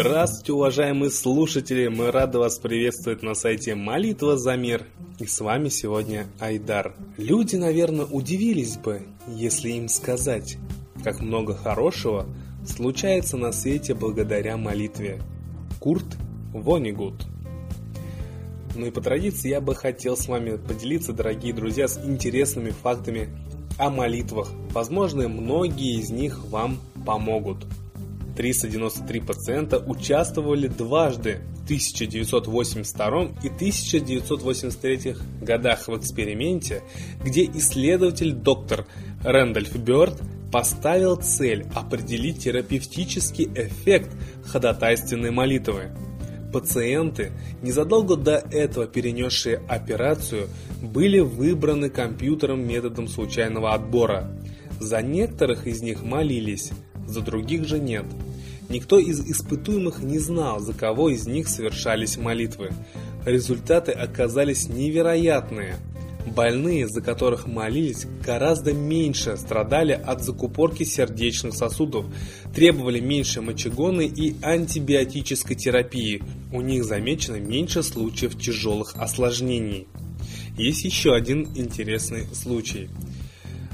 Здравствуйте, уважаемые слушатели! Мы рады вас приветствовать на сайте Молитва за мир. И с вами сегодня Айдар. Люди, наверное, удивились бы, если им сказать, как много хорошего случается на свете благодаря молитве. Курт Вонигут. Ну и по традиции я бы хотел с вами поделиться, дорогие друзья, с интересными фактами о молитвах. Возможно, многие из них вам помогут. 393 пациента участвовали дважды в 1982 и 1983 годах в эксперименте, где исследователь доктор Рэндольф Бёрд поставил цель определить терапевтический эффект ходатайственной молитвы. Пациенты, незадолго до этого перенесшие операцию, были выбраны компьютером методом случайного отбора. За некоторых из них молились, за других же нет – Никто из испытуемых не знал, за кого из них совершались молитвы. Результаты оказались невероятные. Больные, за которых молились, гораздо меньше страдали от закупорки сердечных сосудов, требовали меньше мочегонной и антибиотической терапии. У них замечено меньше случаев тяжелых осложнений. Есть еще один интересный случай.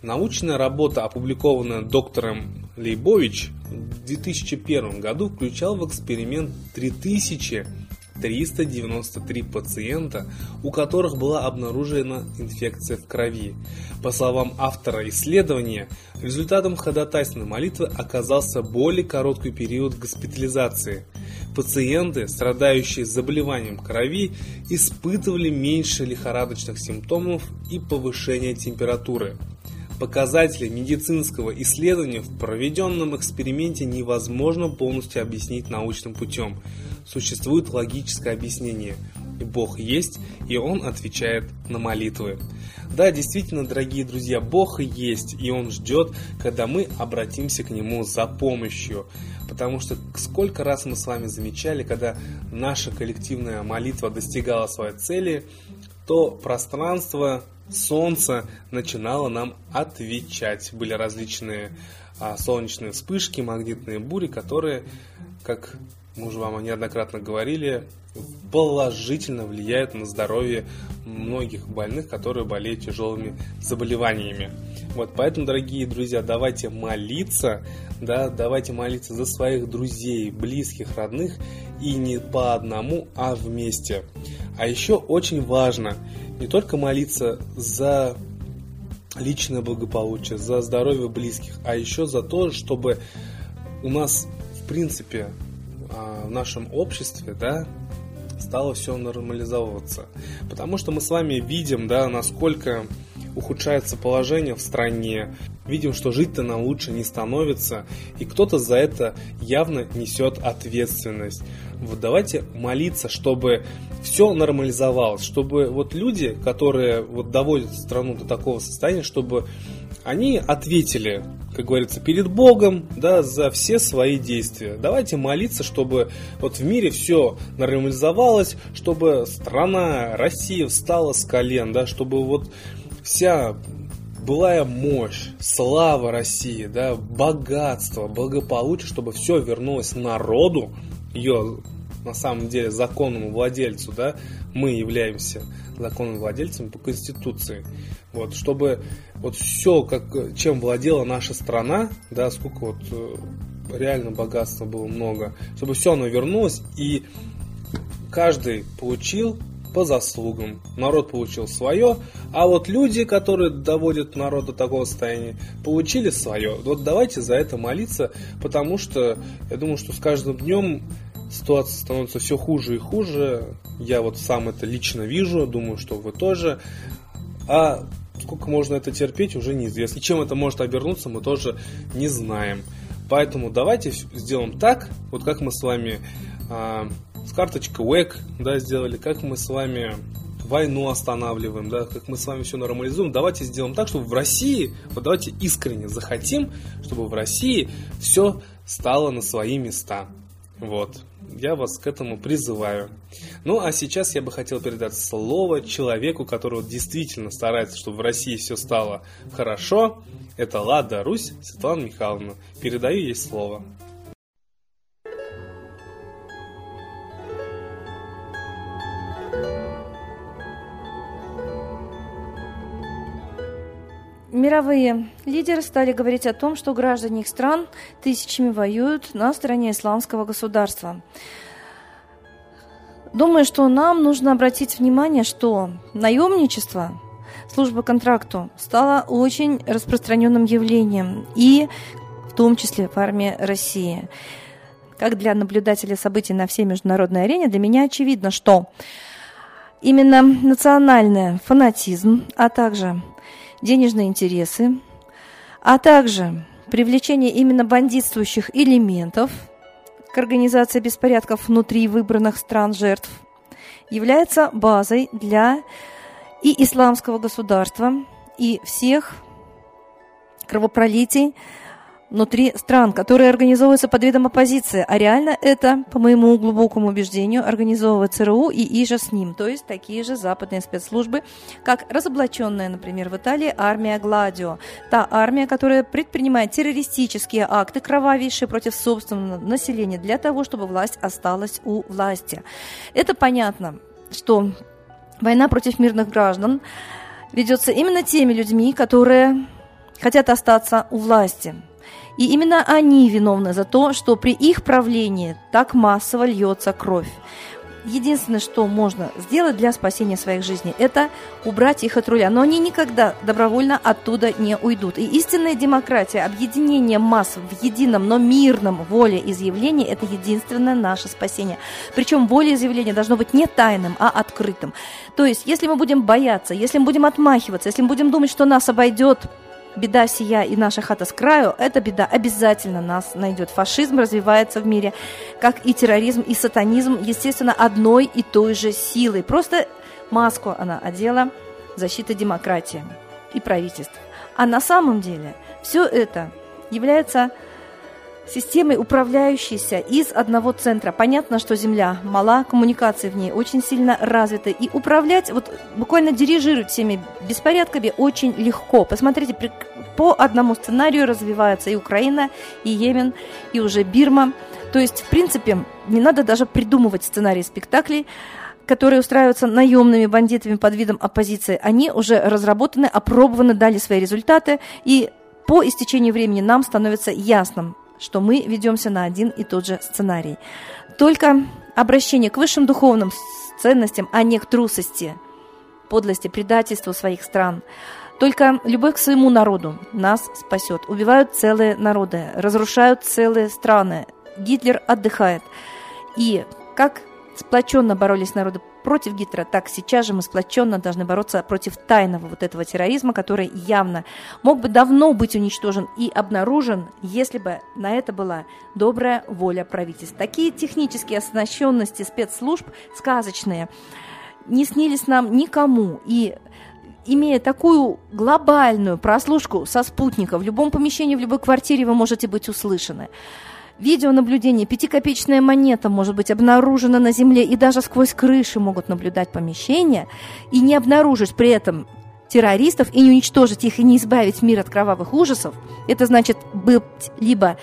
Научная работа, опубликованная доктором Лейбович в 2001 году включал в эксперимент 3393 пациента, у которых была обнаружена инфекция в крови. По словам автора исследования, результатом ходатайственной молитвы оказался более короткий период госпитализации. Пациенты, страдающие заболеванием крови, испытывали меньше лихорадочных симптомов и повышение температуры. Показатели медицинского исследования в проведенном эксперименте невозможно полностью объяснить научным путем. Существует логическое объяснение. Бог есть, и Он отвечает на молитвы. Да, действительно, дорогие друзья, Бог есть, и Он ждет, когда мы обратимся к Нему за помощью. Потому что сколько раз мы с вами замечали, когда наша коллективная молитва достигала своей цели, то пространство солнце начинало нам отвечать. Были различные а, солнечные вспышки, магнитные бури, которые, как мы уже вам неоднократно говорили, положительно влияют на здоровье многих больных, которые болеют тяжелыми заболеваниями. Вот поэтому, дорогие друзья, давайте молиться, да, давайте молиться за своих друзей, близких, родных и не по одному, а вместе. А еще очень важно не только молиться за личное благополучие, за здоровье близких, а еще за то, чтобы у нас, в принципе, а, в нашем обществе, да, стало все нормализовываться. Потому что мы с вами видим, да, насколько ухудшается положение в стране, видим, что жить-то нам лучше не становится, и кто-то за это явно несет ответственность. Вот давайте молиться, чтобы все нормализовалось, чтобы вот люди, которые вот доводят страну до такого состояния, чтобы они ответили, как говорится, перед Богом, да, за все свои действия. Давайте молиться, чтобы вот в мире все нормализовалось, чтобы страна, Россия встала с колен, да, чтобы вот вся былая мощь, слава России, да, богатство, благополучие, чтобы все вернулось народу, ее на самом деле законному владельцу, да, мы являемся законным владельцем по Конституции. Вот, чтобы вот все, как, чем владела наша страна, да, сколько вот э, реально богатства было много, чтобы все оно вернулось и каждый получил по заслугам. Народ получил свое, а вот люди, которые доводят народ до такого состояния, получили свое. Вот давайте за это молиться, потому что я думаю, что с каждым днем ситуация становится все хуже и хуже. Я вот сам это лично вижу, думаю, что вы тоже. А сколько можно это терпеть, уже неизвестно. И чем это может обернуться, мы тоже не знаем. Поэтому давайте сделаем так, вот как мы с вами а, с карточкой WEC да, сделали, как мы с вами войну останавливаем, да, как мы с вами все нормализуем. Давайте сделаем так, чтобы в России, вот давайте искренне захотим, чтобы в России все стало на свои места. Вот. Я вас к этому призываю. Ну, а сейчас я бы хотел передать слово человеку, который действительно старается, чтобы в России все стало хорошо. Это Лада Русь Светлана Михайловна. Передаю ей слово. Мировые лидеры стали говорить о том, что граждане их стран тысячами воюют на стороне исламского государства. Думаю, что нам нужно обратить внимание, что наемничество, служба контракту стало очень распространенным явлением, и в том числе в армии России. Как для наблюдателя событий на всей международной арене, для меня очевидно, что именно национальный фанатизм, а также денежные интересы, а также привлечение именно бандитствующих элементов – к организации беспорядков внутри выбранных стран жертв, является базой для и исламского государства, и всех кровопролитий, внутри стран, которые организовываются под видом оппозиции, а реально это, по моему глубокому убеждению, организовывает ЦРУ и иже с ним, то есть такие же западные спецслужбы, как разоблаченная, например, в Италии армия Гладио, та армия, которая предпринимает террористические акты кровавейшие против собственного населения для того, чтобы власть осталась у власти. Это понятно, что война против мирных граждан ведется именно теми людьми, которые хотят остаться у власти – и именно они виновны за то, что при их правлении так массово льется кровь. Единственное, что можно сделать для спасения своих жизней, это убрать их от руля. Но они никогда добровольно оттуда не уйдут. И истинная демократия, объединение масс в едином, но мирном волеизъявлении – это единственное наше спасение. Причем волеизъявление должно быть не тайным, а открытым. То есть, если мы будем бояться, если мы будем отмахиваться, если мы будем думать, что нас обойдет беда сия и наша хата с краю, эта беда обязательно нас найдет. Фашизм развивается в мире, как и терроризм, и сатанизм, естественно, одной и той же силой. Просто маску она одела защита демократии и правительств. А на самом деле все это является системой, управляющейся из одного центра. Понятно, что Земля мала, коммуникации в ней очень сильно развиты, и управлять, вот буквально дирижировать всеми беспорядками очень легко. Посмотрите, по одному сценарию развиваются и Украина, и Йемен, и уже Бирма. То есть, в принципе, не надо даже придумывать сценарий спектаклей, которые устраиваются наемными бандитами под видом оппозиции, они уже разработаны, опробованы, дали свои результаты, и по истечению времени нам становится ясным, что мы ведемся на один и тот же сценарий. Только обращение к высшим духовным ценностям, а не к трусости, подлости, предательству своих стран. Только любовь к своему народу нас спасет. Убивают целые народы, разрушают целые страны. Гитлер отдыхает. И как сплоченно боролись народы против Гитлера, так сейчас же мы сплоченно должны бороться против тайного вот этого терроризма, который явно мог бы давно быть уничтожен и обнаружен, если бы на это была добрая воля правительств. Такие технические оснащенности спецслужб сказочные не снились нам никому. И имея такую глобальную прослушку со спутника, в любом помещении, в любой квартире вы можете быть услышаны. Видеонаблюдение, пятикопеечная монета может быть обнаружена на земле, и даже сквозь крыши могут наблюдать помещения, и не обнаружить при этом террористов, и не уничтожить их, и не избавить мир от кровавых ужасов, это значит быть либо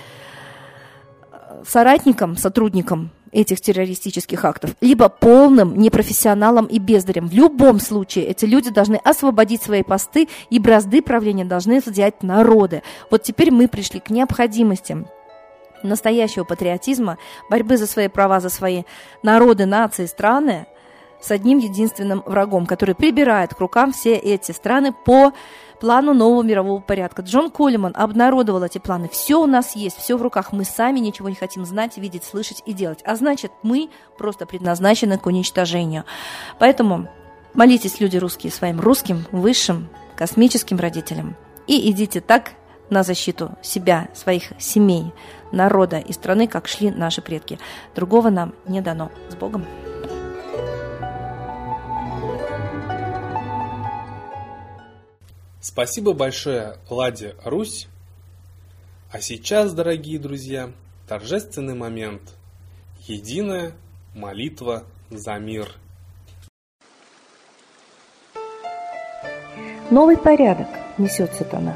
э, соратником, сотрудником этих террористических актов, либо полным непрофессионалом и бездарем. В любом случае эти люди должны освободить свои посты, и бразды правления должны взять народы. Вот теперь мы пришли к необходимости настоящего патриотизма, борьбы за свои права, за свои народы, нации, страны с одним единственным врагом, который прибирает к рукам все эти страны по плану нового мирового порядка. Джон Коллиман обнародовал эти планы. Все у нас есть, все в руках. Мы сами ничего не хотим знать, видеть, слышать и делать. А значит, мы просто предназначены к уничтожению. Поэтому молитесь, люди русские, своим русским, высшим, космическим родителям. И идите так на защиту себя, своих семей, народа и страны, как шли наши предки. Другого нам не дано. С Богом! Спасибо большое, Ладе Русь. А сейчас, дорогие друзья, торжественный момент. Единая молитва за мир. Новый порядок несет сатана.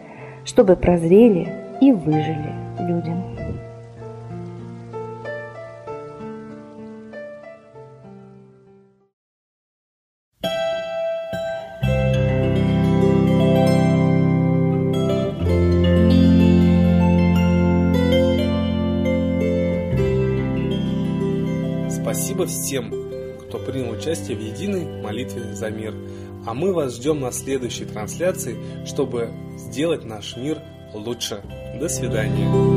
чтобы прозрели и выжили люди. Спасибо всем, кто принял участие в единой молитве за мир. А мы вас ждем на следующей трансляции, чтобы сделать наш мир лучше. До свидания.